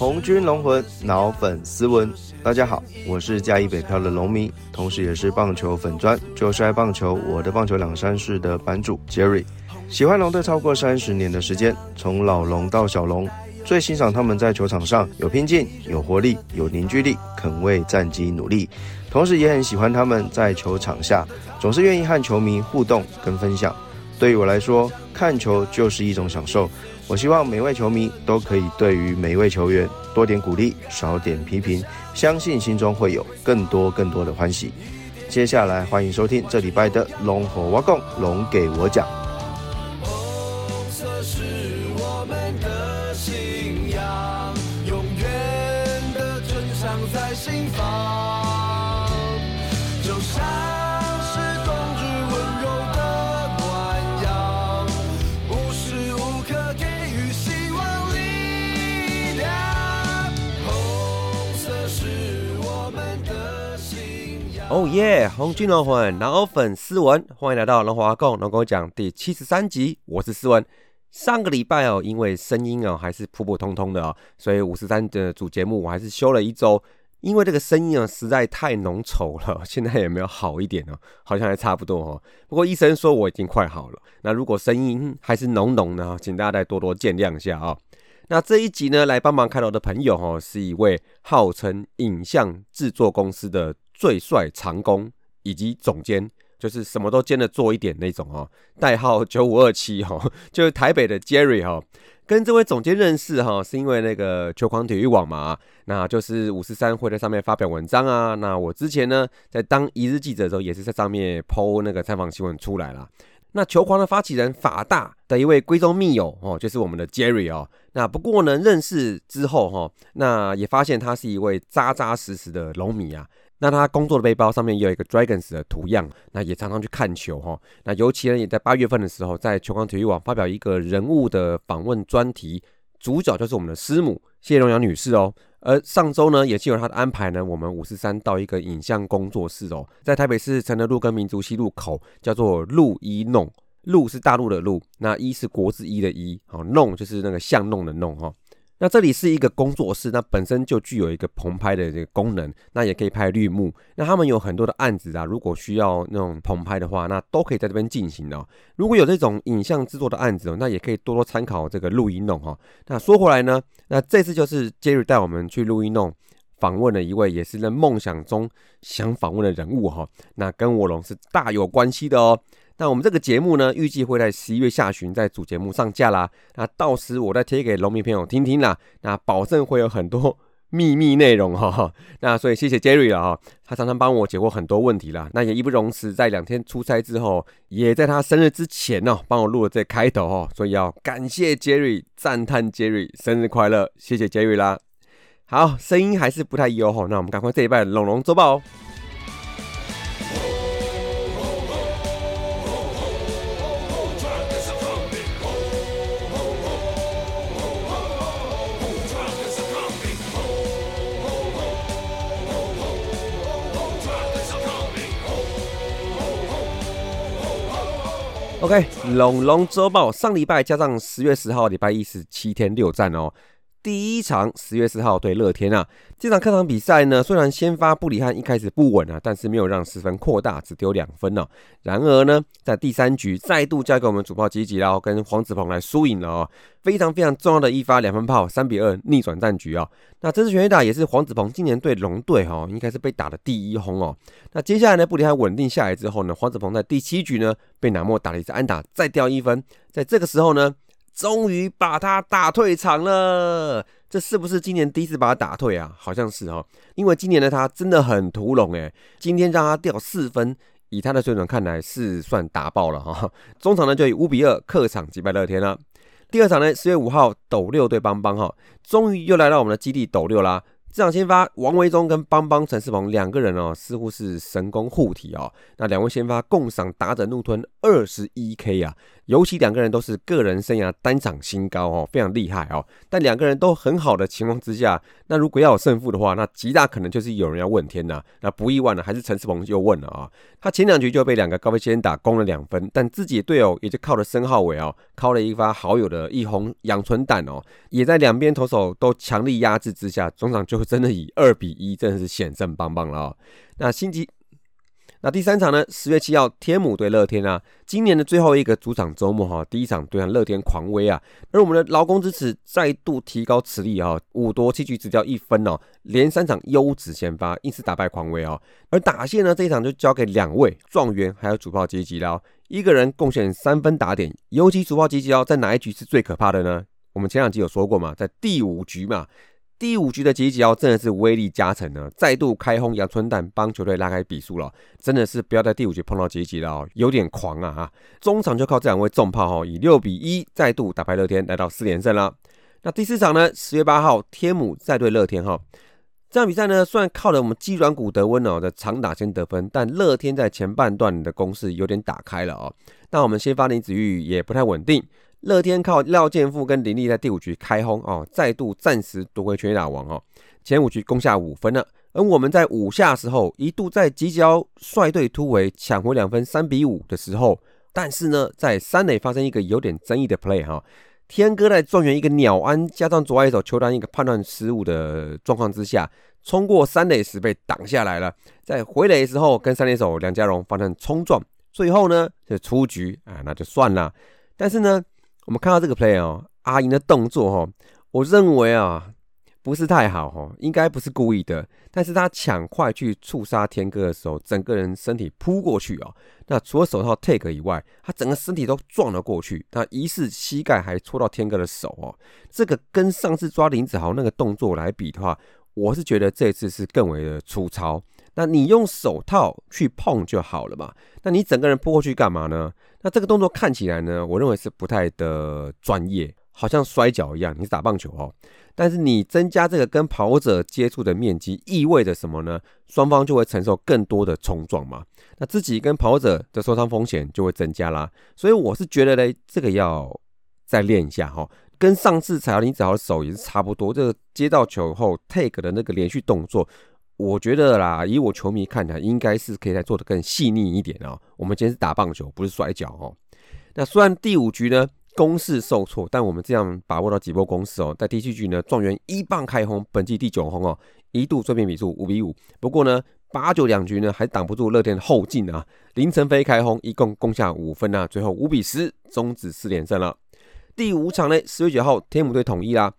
红军龙魂脑粉斯文，大家好，我是嘉义北漂的龙迷，同时也是棒球粉砖，就是爱棒球，我的棒球两山市的版主 Jerry，喜欢龙队超过三十年的时间，从老龙到小龙，最欣赏他们在球场上有拼劲、有活力、有凝聚力，肯为战绩努力，同时也很喜欢他们在球场下总是愿意和球迷互动跟分享。对于我来说，看球就是一种享受。我希望每位球迷都可以对于每一位球员多点鼓励，少点批评，相信心中会有更多更多的欢喜。接下来欢迎收听这礼拜的龙火挖共龙给我讲。红色是我们的信仰，永远的尊上在心房，就像哦耶！红军龙魂老粉斯文，欢迎来到龙华共龙跟我讲第七十三集，我是斯文。上个礼拜哦，因为声音哦还是普普通通的哦，所以五十三的主节目我还是休了一周，因为这个声音啊实在太浓稠了，现在也没有好一点哦，好像还差不多哦。不过医生说我已经快好了，那如果声音还是浓浓的哦，请大家再多多见谅一下啊、那这一集呢，来帮忙开头的朋友哦，是一位号称影像制作公司的最帅长工以及总监，就是什么都兼着做一点那种哦，代号九五二七哦，就是台北的 Jerry 哈、哦。跟这位总监认识哈、是因为那个球狂体育网嘛，那就是五十三会在上面发表文章啊。那我之前呢，在当一日记者的时候，也是在上面 PO 那个采访新闻出来啦。那球狂的发起人法大的一位闺中密友哦，就是我们的 Jerry 哦。那不过呢，认识之后哈、那也发现他是一位扎扎实实的龙迷啊。那他工作的背包上面也有一个 Dragons 的图样，那也常常去看球哈。那尤其呢，也在八月份的时候，在球狂体育网发表一个人物的访问专题，主角就是我们的师母谢荣阳女士哦。而上周呢，也是有他的安排呢，我们五十三到一个影像工作室哦，在台北市承德路跟民族西路口，叫做路一弄。路是大陆的路，那一是国字一的一，好弄就是那个巷弄的弄哈。那这里是一个工作室，那本身就具有一个棚拍的这个功能，那也可以拍绿幕。那他们有很多的案子啊，如果需要那种棚拍的话，那都可以在这边进行的、如果有这种影像制作的案子哦，那也可以多多参考这个录音弄哈、那说回来呢，那这次就是 Jerry 带我们去录音弄。访问了一位也是在梦想中想访问的人物哈、那跟我龙是大有关系的哦。那我们这个节目呢，预计会在十一月下旬在主节目上架啦。那到时我再贴给农民朋友听听啦。那保证会有很多秘密内容哈、那所以谢谢 Jerry 了哈、他常常帮我解惑很多问题啦。那也义不容辞，在两天出差之后，也在他生日之前哦，帮我录了这开头哦。所以要感谢 Jerry，赞叹 Jerry 生日快乐，谢谢 Jerry 啦。好，声音还是不太优吼，那我们赶快这一拜龙龙周报哦。OK，龙龙周报上礼拜加上十月十号礼拜一十七天六战哦。第一场十月四号对乐天啊，这场客场比赛呢，虽然先发布里汉一开始不稳啊，但是没有让失分扩大，只丢两分哦。然而呢，在第三局再度交给我们主炮吉吉后跟黄子鹏来输赢了哦，非常非常重要的一发两分炮，三比二逆转战局啊、那这次全垒打也是黄子鹏今年对龙队哈、应该是被打的第一轰哦。那接下来呢，布里汉稳定下来之后呢，黄子鹏在第七局呢被南莫打了一次安打，再掉一分，在这个时候呢。终于把他打退场了，这是不是今年第一次把他打退啊？好像是哦，因为今年的他真的很屠龙诶，今天让他掉四分，以他的水准看来是算打爆了哈、中场呢就以五比二客场击败乐天了。第二场呢，十月五号斗六对邦邦哈，终于又来到我们的基地斗六啦。这场先发王维忠跟邦邦陈世鹏两个人哦，似乎是神功护体哦。那两位先发共赏打者怒吞二十一 K 啊。尤其两个人都是个人生涯单场新高哦，非常厉害哦。但两个人都很好的情况之下，那如果要有胜负的话，那极大可能就是有人要问天呐。那不意外呢，还是陈世鹏又问了啊。他前两局就被两个高飞先打攻了两分，但自己的队友也就靠着申浩伟哦，靠了一发好友的一红养春弹哦，也在两边投手都强力压制之下，中场就真的以二比一，真的是险胜棒棒了哦。那星级。那第三场呢？十月七号，天母对乐天啊，今年的最后一个主场周末哈，第一场对上乐天狂威啊，而我们的劳工支持再度提高实力啊，五夺七局只掉一分哦，连三场优质先发，因此打败狂威哦。而打线呢，这一场就交给两位状元还有主炮吉吉了，一个人贡献三分打点，尤其主炮吉吉哦，在哪一局是最可怕的呢？我们前两集有说过嘛，在第五局嘛。第五局的吉吉奥真的是威力加成呢，再度开轰杨春蛋，帮球队拉开比数了。真的是不要在第五局碰到吉吉了哦，有点狂啊哈！中场就靠这两位重炮哈，以六比一再度打败乐天，来到四连胜了。那第四场呢？十月八号，天母再对乐天哈。这场比赛呢，虽然靠了我们鸡软骨德温哦的长打先得分，但乐天在前半段的攻势有点打开了哦。那我们先发林子玉也不太稳定。乐天靠廖健富跟林立在第五局开轰哦，再度暂时夺回全垒打王哦。前五局攻下五分了，而我们在五下时候一度在急脚率队突围抢回两分，三比五的时候，但是呢，在三垒发生一个有点争议的 play 哈，天哥在状元一个鸟安加上左外手球单一个判断失误的状况之下，冲过三垒时被挡下来了，在回垒时候跟三垒手梁家荣发生冲撞，最后呢是出局啊，那就算了，但是呢。我们看到这个 play 哦，阿银的动作哈，我认为啊不是太好哈，应该不是故意的。但是他抢快去触杀天哥的时候，整个人身体扑过去哦。那除了手套 take 以外，他整个身体都撞了过去。那疑似膝盖还戳到天哥的手哦。这个跟上次抓林子豪那个动作来比的话，我是觉得这次是更为的粗糙。那你用手套去碰就好了嘛？那你整个人扑过去干嘛呢？那这个动作看起来呢，我认为是不太的专业，好像摔跤一样。你是打棒球哦，但是你增加这个跟跑者接触的面积，意味着什么呢？双方就会承受更多的冲撞嘛。那自己跟跑者的受伤风险就会增加啦。所以我是觉得嘞，这个要再练一下哈。跟上次踩到林子豪的手也是差不多，这个接到球后 take 的那个连续动作。我觉得啦，以我球迷看来，应该是可以再做的更细腻一点哦。我们今天是打棒球，不是摔跤哦。那虽然第五局呢攻势受挫，但我们这样把握到几波攻势哦。在第七局呢，状元一棒开轰，本季第九轰哦，一度追平比数五比五。不过呢，八九两局呢还挡不住乐天的后劲啊。林晨飞开轰，一共攻下五分啊，最后五比十终止四连胜了。第五场呢，十月九号天母队统一啦。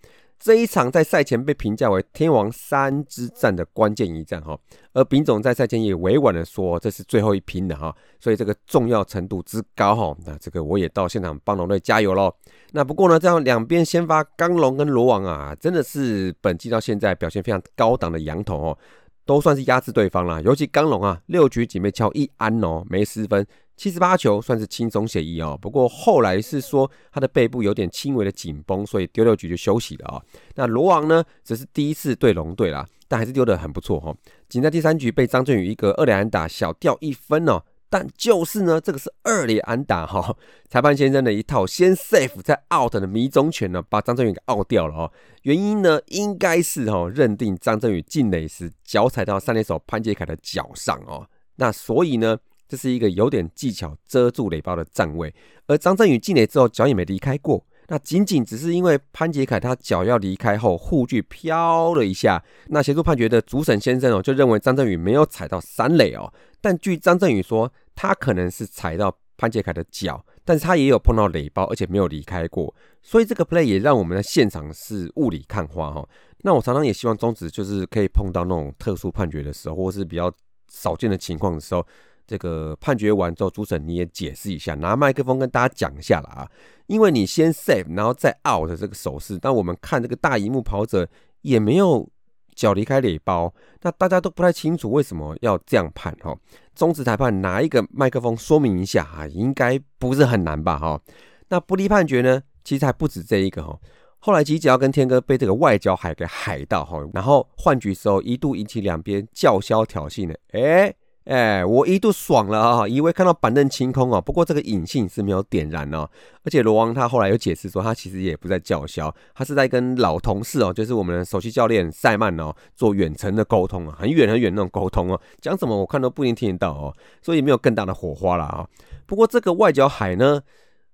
这一场在赛前被评价为天王山之战的关键一战哈，而丙总在赛前也委婉的说这是最后一拼的哈，所以这个重要程度之高哈，那这个我也到现场帮龙队加油喽。那不过呢，这样两边先发刚龙跟罗王啊，真的是本季到现在表现非常高档的羊头哦，都算是压制对方了。尤其刚龙啊，六局仅被敲一安哦，没失分。七十八球算是轻松写意哦，不过后来是说他的背部有点轻微的紧绷，所以丢六局就休息了啊。那罗王呢，只是第一次对龙队啦，但还是丢得很不错哈。仅在第三局被张振宇一个二连安打小掉一分哦，但就是呢，这个是二连安打哈。裁判先生的一套先 safe 再 out 的迷踪拳呢，把张振宇给 out 掉了哦。原因呢，应该是哈认定张振宇进垒时脚踩到三垒手潘杰凯的脚上哦，那所以呢。这是一个有点技巧遮住垒包的站位，而张振宇进垒之后脚也没离开过，那仅仅只是因为潘杰凯他脚要离开后护具飘了一下，那协助判决的主审先生哦就认为张振宇没有踩到三垒哦，但据张振宇说他可能是踩到潘杰凯的脚，但是他也有碰到垒包，而且没有离开过，所以这个 play 也让我们的现场是雾里看花哈。那我常常也希望中止就是可以碰到那种特殊判决的时候，或是比较少见的情况的时候。这个判决完之后，主审你也解释一下，拿麦克风跟大家讲一下了啊，因为你先 save，然后再 out 的这个手势，但我们看这个大荧幕跑者也没有脚离开垒包，那大家都不太清楚为什么要这样判哈。中止裁判拿一个麦克风说明一下啊，应该不是很难吧哈。那不利判决呢，其实还不止这一个哈。后来吉吉要跟天哥被这个外交海给海到哈，然后换局时候一度引起两边叫嚣挑衅的，哎。哎，我一度爽了啊，以为看到板凳清空哦。不过这个引信是没有点燃哦。而且罗王他后来有解释说，他其实也不在叫嚣，他是在跟老同事哦，就是我们的首席教练塞曼哦，做远程的沟通啊，很远很远那种沟通哦。讲什么我看都不一定听得到哦，所以没有更大的火花了啊。不过这个外角海呢，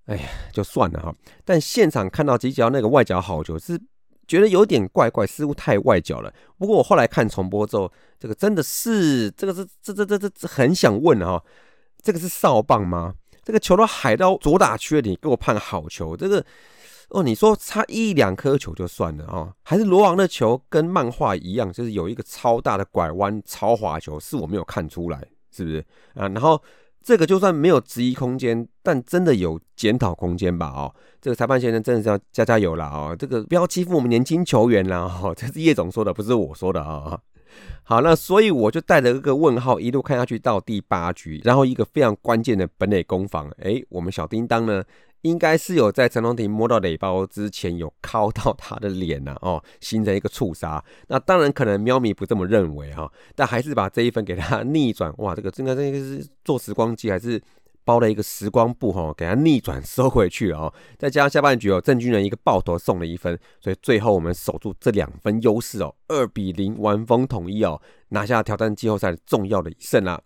哎呀，就算了哈。但现场看到几脚那个外角好球是。觉得有点怪怪，似乎太外角了。不过我后来看重播之后，这个真的是这个是这这这这很想问哈，这个是哨棒吗？这个球都海到左打区了，你给我判好球，这个哦，你说差一两颗球就算了啊，还是罗王的球跟漫画一样，就是有一个超大的拐弯超滑球，是我没有看出来，是不是啊？然后。这个就算没有质疑空间，但真的有检讨空间吧？哦，这个裁判先生真的是要加加油了啊！这个不要欺负我们年轻球员了哈，这是叶总说的，不是我说的啊。好，那所以我就带着一个问号一路看下去到第八局，然后一个非常关键的本垒攻防，哎，我们小叮当呢？应该是有在陈龙廷摸到垒包之前有敲到他的脸呐，哦，形成一个触杀。那当然可能喵咪不这么认为哈，但还是把这一分给他逆转。哇，这个应该这个是做时光机还是包了一个时光布哈，给他逆转收回去了哦。再加上下半局哦，郑军人一个爆头送了一分，所以最后我们守住这两分优势哦，二比零完封统一哦，拿下挑战季后赛重要的一胜啦。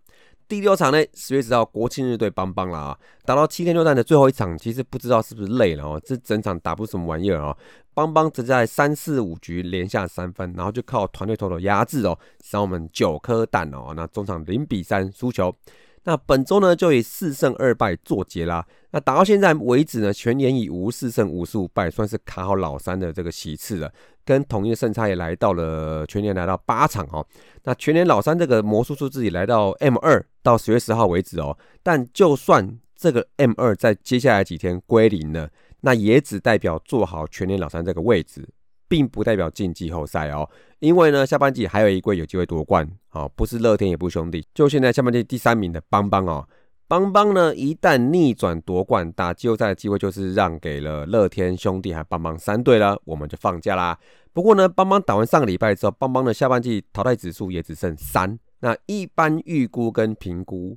第六场呢，十月十号国庆日对邦邦啦啊，打到七天六战的最后一场，其实不知道是不是累了哦，这整场打不出什么玩意儿哦。邦邦只在三四五局连下三分，然后就靠团队投手压制哦，让我们九颗蛋哦，那中场零比三输球。那本周呢，就以四胜二败作结啦。那打到现在为止呢，全年以五四胜五十五败，算是卡好老三的这个席次了。跟统一的胜差也来到了全年来到八场哦。那全年老三这个魔术数字也来到 M 二，到十月十号为止哦。但就算这个 M 二在接下来几天归零了，那也只代表做好全年老三这个位置，并不代表进季后赛哦。因为呢，下半季还有一季有机会夺冠哦，不是乐天也不是兄弟，就现在下半季第三名的邦邦哦。邦邦呢，一旦逆转夺冠，打季后赛的机会就是让给了乐天兄弟还邦邦三队了，我们就放假啦。不过呢，邦邦打完上个礼拜之后，邦邦的下半季淘汰指数也只剩三。那一般预估跟评估，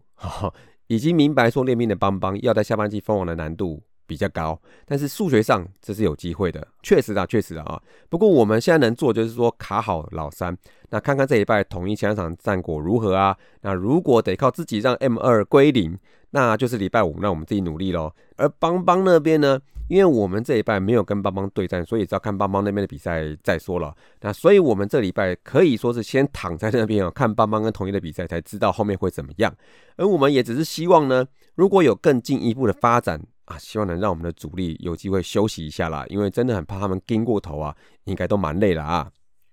已经明白说练兵的邦邦要在下半季封王的难度。比较高，但是数学上这是有机会的，确实啊，确实啊。不过我们现在能做就是说卡好老三，那看看这一拜统一前两场战果如何啊？那如果得靠自己让 M 二归零，那就是礼拜五让我们自己努力咯。而邦邦那边呢，因为我们这一拜没有跟邦邦对战，所以只要看邦邦那边的比赛再说了。那所以我们这礼拜可以说是先躺在那边哦，看邦邦跟统一的比赛，才知道后面会怎么样。而我们也只是希望呢，如果有更进一步的发展。啊，希望能让我们的主力有机会休息一下啦，因为真的很怕他们盯过头啊，应该都蛮累了啊。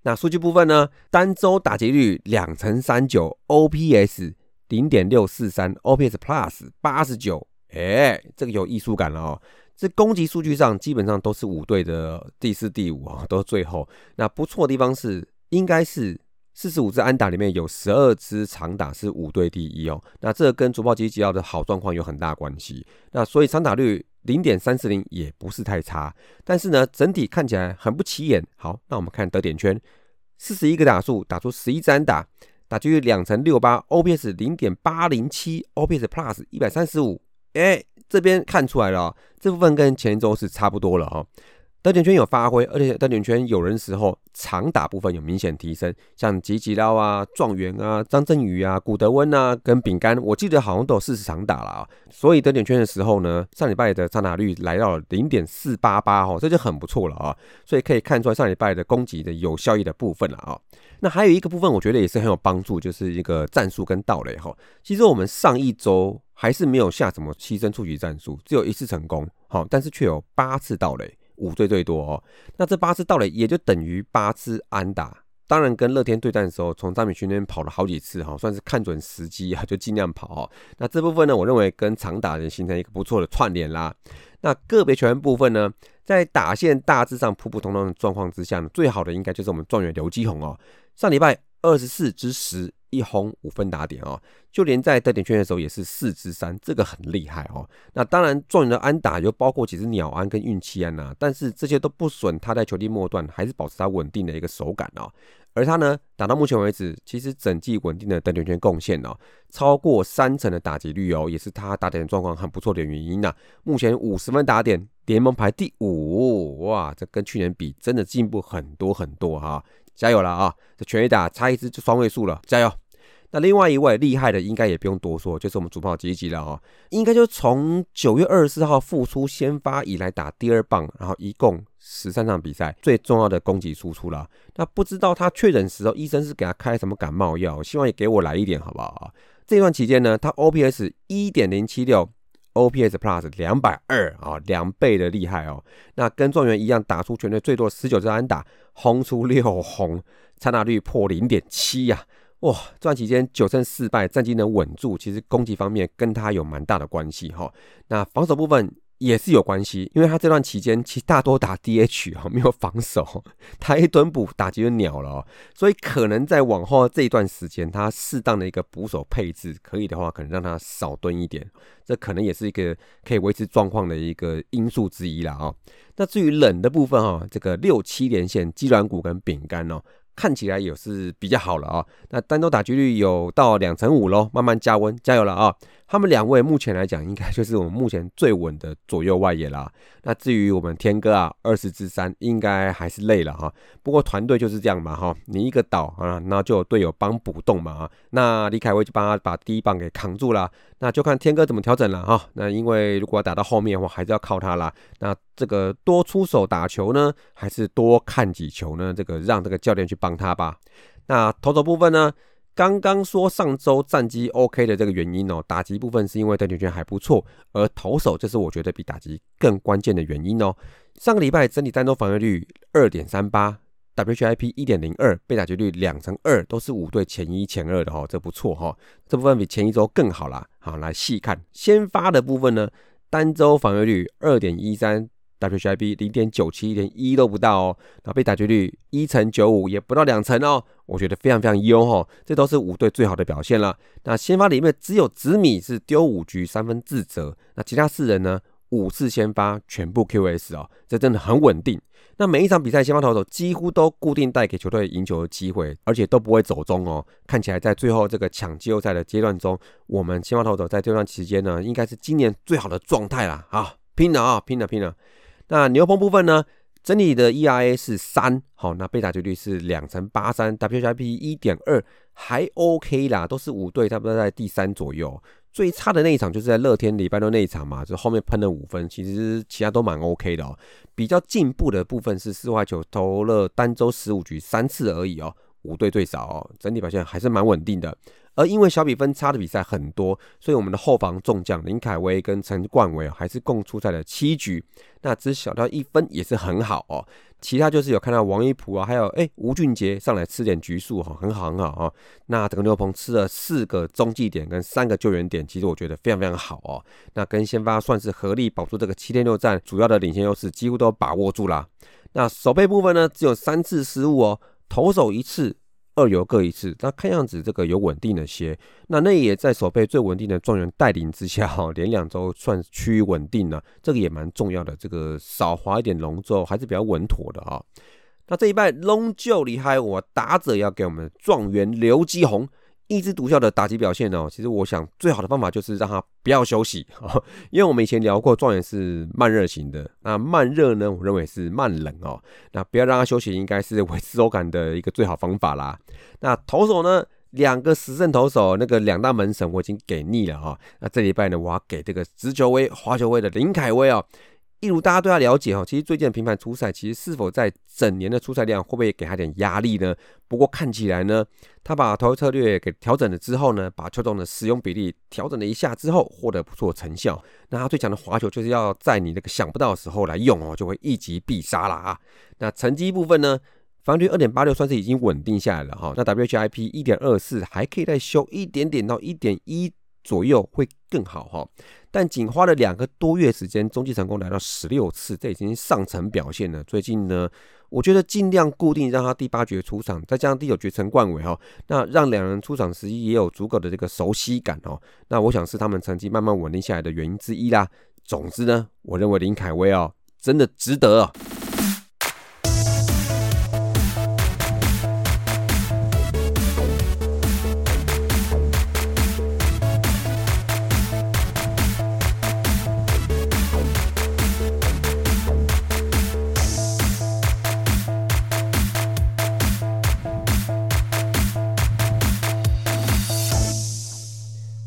那数据部分呢，单周打击率两成三九，OPS 零点六四三，OPS Plus 八十九，哎，这个有艺术感了哦。这攻击数据上基本上都是五队的第四、第五啊，都是最后。那不错的地方是，应该是。四十五支安打里面有十二支长打是五队第一哦，那这跟主炮吉吉奥的好状况有很大关系。那所以长打率零点三四零也不是太差，但是呢，整体看起来很不起眼。好，那我们看得点圈，四十一个打数打出十一支安打，打击率两成六八，OPS 零点八零七，OPS Plus 一百三十五。哎，这边看出来了，这部分跟前一周是差不多了哈。得点圈有发挥，而且得点圈有人时候长打部分有明显提升，像吉吉捞啊、状元啊、张振宇啊、古德温啊跟饼干，我记得好像都有四十场打了啊。所以得点圈的时候呢，上礼拜的长打率来到了零点四八八哦，这就很不错了啊。所以可以看出来上礼拜的攻击的有效益的部分了啊。那还有一个部分，我觉得也是很有帮助，就是一个战术跟道垒哈。其实我们上一周还是没有下什么牺牲出局战术，只有一次成功，好，但是却有八次盗垒。五队最多哦，那这八次盗垒也就等于八次安打。当然，跟乐天对战的时候，从张敏勋那边跑了好几次哈，算是看准时机啊，就尽量跑。那这部分呢，我认为跟长打人形成一个不错的串联啦。那个别球员部分呢，在打线大致上普普通通的状况之下呢，最好的应该就是我们状元刘基宏哦。上礼拜二十四之十。一轰五分打点哦，就连在得点圈的时候也是四支三，这个很厉害哦。那当然，状元的安打就包括几只鸟安跟运气安呐，但是这些都不损他在球季末段还是保持他稳定的一个手感哦。而他呢，打到目前为止，其实整季稳定的得点圈贡献哦，超过三成的打击率哦，也是他打点状况很不错的原因呐。目前五十分打点，联盟排第五，哇，这跟去年比真的进步很多很多哈，加油了啊！这全垒打差一支就双位数了，加油！那另外一位厉害的，应该也不用多说，就是我们主炮吉吉了哦。应该就从九月二十四号复出先发以来打第二棒，然后一共十三场比赛，最重要的攻击输出了。那不知道他确诊时候医生是给他开什么感冒药，希望也给我来一点好不好？这段期间呢，他 OPS 一点零七六，OPS Plus 两百二啊，两倍的厉害哦。那跟状元一样，打出全队最多十九支安打，轰出六轰，参打率破零点七呀。哇，这段期间九胜四败，战绩能稳住，其实攻击方面跟他有蛮大的关系哈。那防守部分也是有关系，因为他这段期间其实大多打 DH 哈，没有防守，他一蹲补打击就鸟了哦。所以可能在往后这一段时间，他适当的一个捕手配置，可以的话，可能让他少蹲一点，这可能也是一个可以维持状况的一个因素之一了啊。那至于冷的部分哈，这个六七连线鸡软骨跟饼干哦。看起来也是比较好了啊，那单周打击率有到两成五喽，慢慢加温，加油了啊！他们两位目前来讲，应该就是我们目前最稳的左右外野啦。那至于我们天哥啊，二十之三，应该还是累了哈。不过团队就是这样嘛哈，你一个倒啊，那就有队友帮补动嘛啊。那李凯威就帮他把第一棒给扛住了，那就看天哥怎么调整了哈。那因为如果要打到后面的话，还是要靠他啦。那这个多出手打球呢，还是多看几球呢？这个让这个教练去帮他吧。那投手部分呢？刚刚说上周战绩 OK 的这个原因哦，打击部分是因为得点圈还不错，而投手这是我觉得比打击更关键的原因哦。上个礼拜整体单周防御率二点三八，WHIP 一点零二，被打击率两成二，都是五队前一前二的哈，这不错哈。这部分比前一周更好啦。好，来细看先发的部分呢，单周防御率二点一三。WHIP 零点九七，连一都不到哦。那被打击率一成九五，也不到两成哦。我觉得非常非常优哈，这都是五队最好的表现了。那先发里面只有紫米是丢五局三分自责，那其他四人呢五次先发全部 QS 哦，这真的很稳定。那每一场比赛先发投手几乎都固定带给球队赢球的机会，而且都不会走中哦。看起来在最后这个抢季后赛的阶段中，我们先发投手在这段期间呢，应该是今年最好的状态了啊！拼了啊，拼了拼了！那牛棚部分呢？整体的 ERA 是三，好，那贝塔绝率是两成八三，WHIP 一点二，还 OK 啦，都是五队差不多在第三左右。最差的那一场就是在乐天礼拜六那一场嘛，就后面喷了五分，其实其他都蛮 OK 的哦。比较进步的部分是四坏球投了单周十五局三次而已哦，五队最少哦，整体表现还是蛮稳定的。而因为小比分差的比赛很多，所以我们的后防众将林凯威跟陈冠伟还是共出赛了七局，那只小到一分也是很好哦。其他就是有看到王一普啊，还有哎吴俊杰上来吃点局数哈，很好很好哦。那整个牛棚吃了四个中继点跟三个救援点，其实我觉得非常非常好哦。那跟先发算是合力保住这个七天六战主要的领先优势，几乎都把握住了。那守备部分呢，只有三次失误哦，投手一次。二游各一次，那看样子这个有稳定的些。那那也在守备最稳定的状元带领之下，哈，连两周算趋于稳定了，这个也蛮重要的。这个少滑一点龙舟还是比较稳妥的啊。那这一拜龙就厉害，我打者要给我们状元刘基宏。一枝独秀的打击表现哦，其实我想最好的方法就是让他不要休息，因为我们以前聊过状元是慢热型的，那慢热呢，我认为是慢冷哦，那不要让他休息，应该是维持手感的一个最好方法啦。那投手呢，两个实胜投手，那个两大门神我已经给腻了哈，那这礼拜呢，我要给这个直球威、滑球威的林凯威哦。一如大家对他了解哈，其实最近的频繁出赛，其实是否在整年的出赛量会不会给他点压力呢？不过看起来呢，他把投球策略给调整了之后呢，把球种的使用比例调整了一下之后，获得不错成效。那他最强的滑球就是要在你那个想不到的时候来用哦，就会一击必杀了啊。那成绩部分呢，防御率二点八六算是已经稳定下来了哈。那 WHIP 一点二四还可以再修一点点到一点一左右会更好哈。但仅花了两个多月时间，中继成功来到十六次，这已经上层表现了。最近呢，我觉得尽量固定让他第八局出场，再加上第九局陈冠伟哈，那让两人出场时也有足够的这个熟悉感哦。那我想是他们成绩慢慢稳定下来的原因之一啦。总之呢，我认为林凯威哦，真的值得。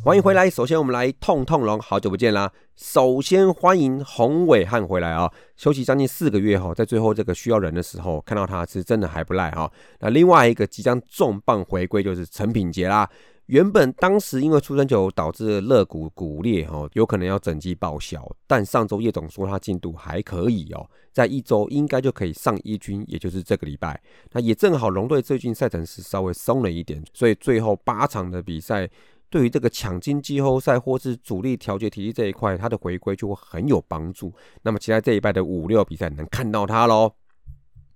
欢迎回来。首先，我们来痛痛龙，好久不见啦。首先欢迎洪伟汉回来啊，休息将近四个月哈，在最后这个需要人的时候，看到他是真的还不赖哈。那另外一个即将重磅回归就是陈品杰啦。原本当时因为出生球导致肋骨骨裂哈，有可能要整季报销，但上周叶总说他进度还可以哦，在一周应该就可以上一军，也就是这个礼拜。那也正好龙队最近赛程是稍微松了一点，所以最后八场的比赛。对于这个抢金季后赛或是主力调节体系这一块，它的回归就会很有帮助。那么期待这一拜的五六比赛能看到它喽。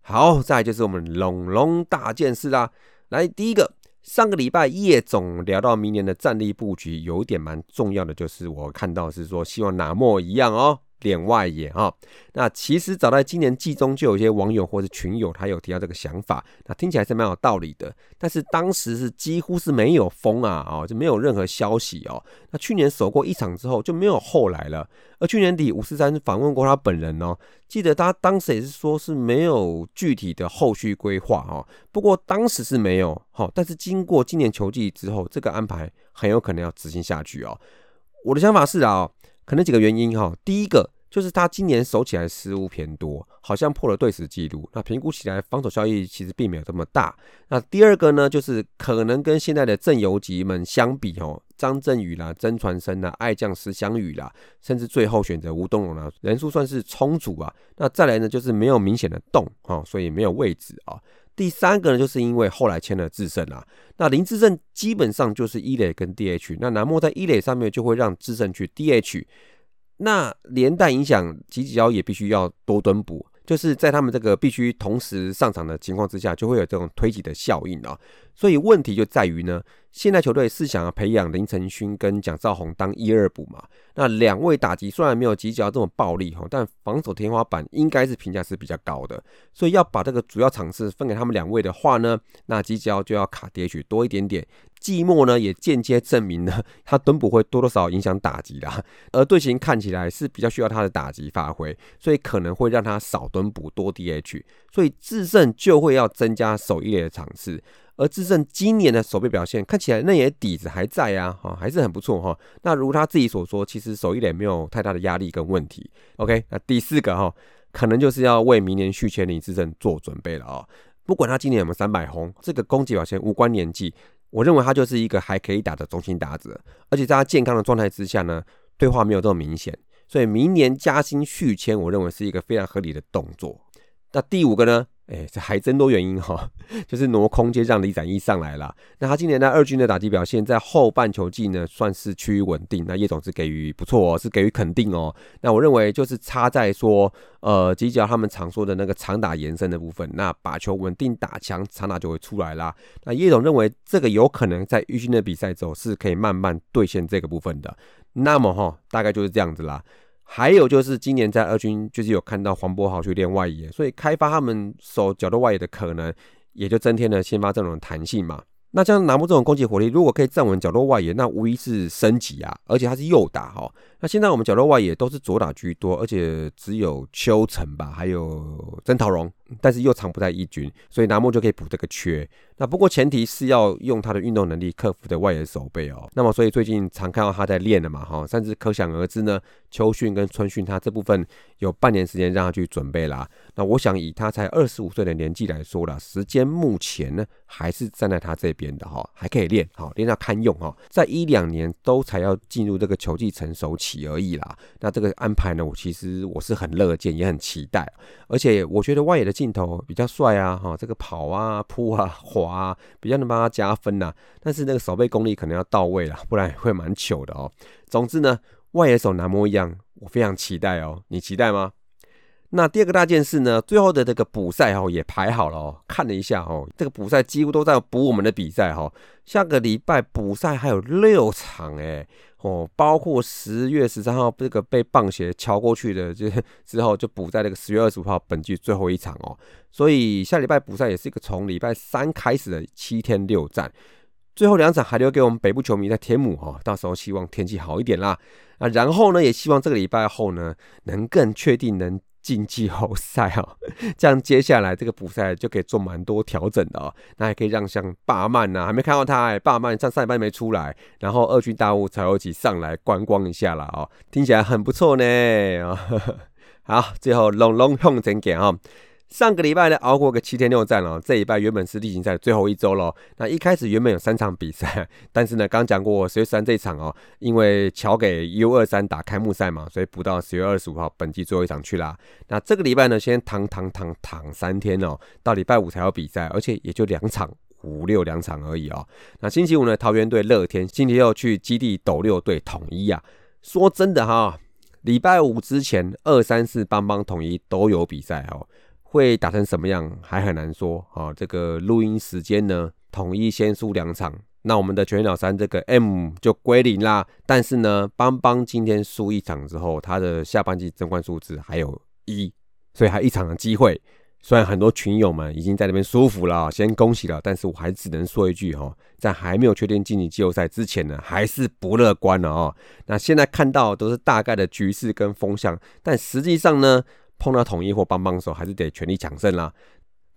好，再就是我们龙龙大件事啦。来，第一个，上个礼拜叶总聊到明年的战力布局，有一点蛮重要的，就是我看到是说希望拿莫一样哦。脸外野哈，那其实早在今年季中就有一些网友或者群友，他有提到这个想法，那听起来是蛮有道理的。但是当时是几乎是没有风啊，哦，就没有任何消息哦。那去年守过一场之后就没有后来了。而去年底五四三访问过他本人哦，记得他当时也是说是没有具体的后续规划哦。不过当时是没有好，但是经过今年球季之后，这个安排很有可能要执行下去哦。我的想法是啊。可能几个原因哈，第一个就是他今年守起来失误偏多，好像破了队史记录。那评估起来防守效益其实并没有这么大。那第二个呢，就是可能跟现在的正游击们相比哦，张振宇啦、曾传生啦、爱将石祥宇啦，甚至最后选择吴东龙啦，人数算是充足啊。那再来呢，就是没有明显的动哈，所以没有位置啊。第三个呢，就是因为后来签了智胜啊，那林智胜基本上就是一垒跟 DH，那南莫在一垒上面就会让智胜去 DH，那连带影响吉吉腰也必须要多蹲补。就是在他们这个必须同时上场的情况之下，就会有这种推挤的效应啊。所以问题就在于呢，现在球队是想要培养林承勋跟蒋兆宏当一二补嘛。那两位打击虽然没有吉脚这么暴力哈，但防守天花板应该是评价是比较高的。所以要把这个主要场次分给他们两位的话呢，那吉脚就要卡跌取多一点点。寂寞呢，也间接证明了 他蹲补会多多少少影响打击啦，而队形看起来是比较需要他的打击发挥，所以可能会让他少蹲补多 DH，所以智胜就会要增加守一垒的场次，而智胜今年的守备表现看起来那也底子还在啊，哈，还是很不错哈。那如他自己所说，其实守一垒没有太大的压力跟问题。OK，那第四个哈，可能就是要为明年续签林智胜做准备了啊。不管他今年有没有三百轰，这个攻击表现无关年纪。我认为他就是一个还可以打的中心打者，而且在他健康的状态之下呢，退化没有这么明显，所以明年加薪续签，我认为是一个非常合理的动作。那第五个呢？哎，这还真多原因哈，就是挪空间让李展毅上来了。那他今年在二军的打击表现，在后半球季呢，算是趋于稳定。那叶总是给予不错哦，是给予肯定哦。那我认为就是差在说，呃，犄角他们常说的那个长打延伸的部分，那把球稳定打强，长打就会出来啦。那叶总认为这个有可能在预军的比赛之后是可以慢慢兑现这个部分的。那么哈，大概就是这样子啦。还有就是今年在二军就是有看到黄博豪去练外野，所以开发他们守角落外野的可能，也就增添了先发阵容的弹性嘛。那像南木这种攻击火力，如果可以站稳角落外野，那无疑是升级啊！而且他是右打哈。那现在我们角落外野都是左打居多，而且只有邱成吧，还有曾桃荣，但是又藏不在一军，所以拿木就可以补这个缺。那不过前提是要用他的运动能力克服的外野手背哦。那么所以最近常看到他在练的嘛哈，甚至可想而知呢，秋训跟春训他这部分有半年时间让他去准备啦。那我想以他才二十五岁的年纪来说了，时间目前呢还是站在他这边的哈，还可以练好，练到堪用哈，在一两年都才要进入这个球技成熟期起而已啦。那这个安排呢，我其实我是很乐见，也很期待，而且我觉得外野的镜头比较帅啊哈，这个跑啊、扑啊、滑啊，比较能帮他加分呐。但是那个守备功力可能要到位了，不然 会蛮糗的哦。总之呢，外野手男模一样，我非常期待哦，你期待吗？那第二个大件事呢？最后的这个补赛哦也排好了哦，看了一下哦，这个补赛几乎都在补我们的比赛哈。下个礼拜补赛还有六场哎哦，包括十月十三号这个被棒鞋敲过去的，就 之后就补在那个十月二十五号本季最后一场哦。所以下礼拜补赛也是一个从礼拜三开始的七天六战。最后两场还留给我们北部球迷在天母哈，到时候希望天气好一点啦。啊，然后呢，也希望这个礼拜后呢，能更确定能晋级后赛哦，这样接下来这个补赛就可以做蛮多调整的哦。那还可以让像霸曼呐，还没看到他哎，霸曼上赛班没出来，然后二军大物才有起上来观光一下了哦，听起来很不错呢啊。好，最后龙龙向前给啊。上个礼拜呢，熬过个七天六战了。这礼拜原本是例行赛最后一周了。那一开始原本有三场比赛，但是呢，刚讲过十月三这一场哦，因为乔给 U 二三打开幕赛嘛，所以补到十月二十五号本季最后一场去啦。那这个礼拜呢，先躺躺躺躺三天哦，到礼拜五才有比赛，而且也就两场，五六两场而已哦。那星期五呢，桃园队乐天，星期六去基地斗六队统一啊。说真的哈，礼拜五之前二三四邦邦统一都有比赛哦。会打成什么样还很难说啊！这个录音时间呢，统一先输两场，那我们的全鸟三这个 M 就归零啦。但是呢，邦邦今天输一场之后，他的下半季争冠数字还有一，所以还一场的机会。虽然很多群友们已经在那边舒服了，先恭喜了，但是我还只能说一句哈，在还没有确定晋级季后赛之前呢，还是不乐观了哦。那现在看到都是大概的局势跟风向，但实际上呢？碰到统一或帮帮手，还是得全力抢胜啦。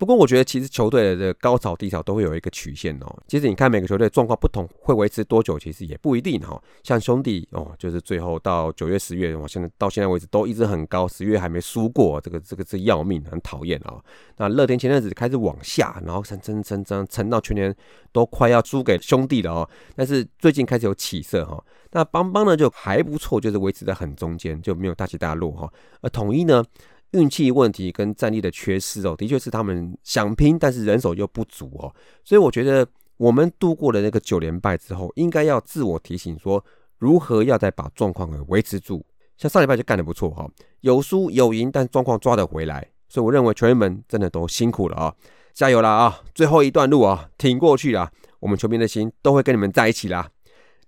不过我觉得，其实球队的高潮低潮都会有一个曲线哦。其实你看每个球队状况不同，会维持多久，其实也不一定哈。像兄弟哦，就是最后到九月、十月，我现在到现在为止都一直很高，十月还没输过，这个这个是要命，很讨厌啊。那乐天前阵子开始往下，然后沉沉沉沉沉到全年都快要输给兄弟了哦。但是最近开始有起色哈。那邦邦呢就还不错，就是维持在很中间，就没有大起大落哈。而统一呢？运气问题跟战力的缺失哦，的确是他们想拼，但是人手又不足哦，所以我觉得我们度过了那个九连败之后，应该要自我提醒说，如何要再把状况给维持住。像上礼拜就干得不错哈，有输有赢，但状况抓得回来，所以我认为球员们真的都辛苦了啊，加油了啊，最后一段路啊，挺过去了，我们球迷的心都会跟你们在一起啦。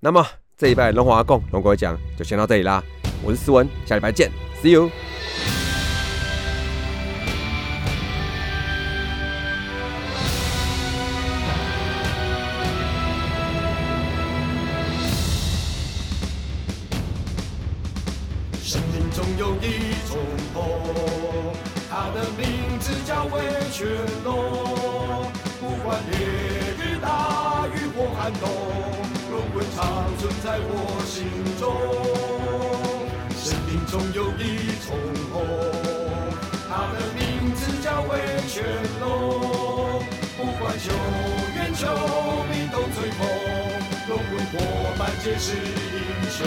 那么这一拜龙华共龙哥讲就先到这里啦，我是思文，下礼拜见，See you。皆是英雄。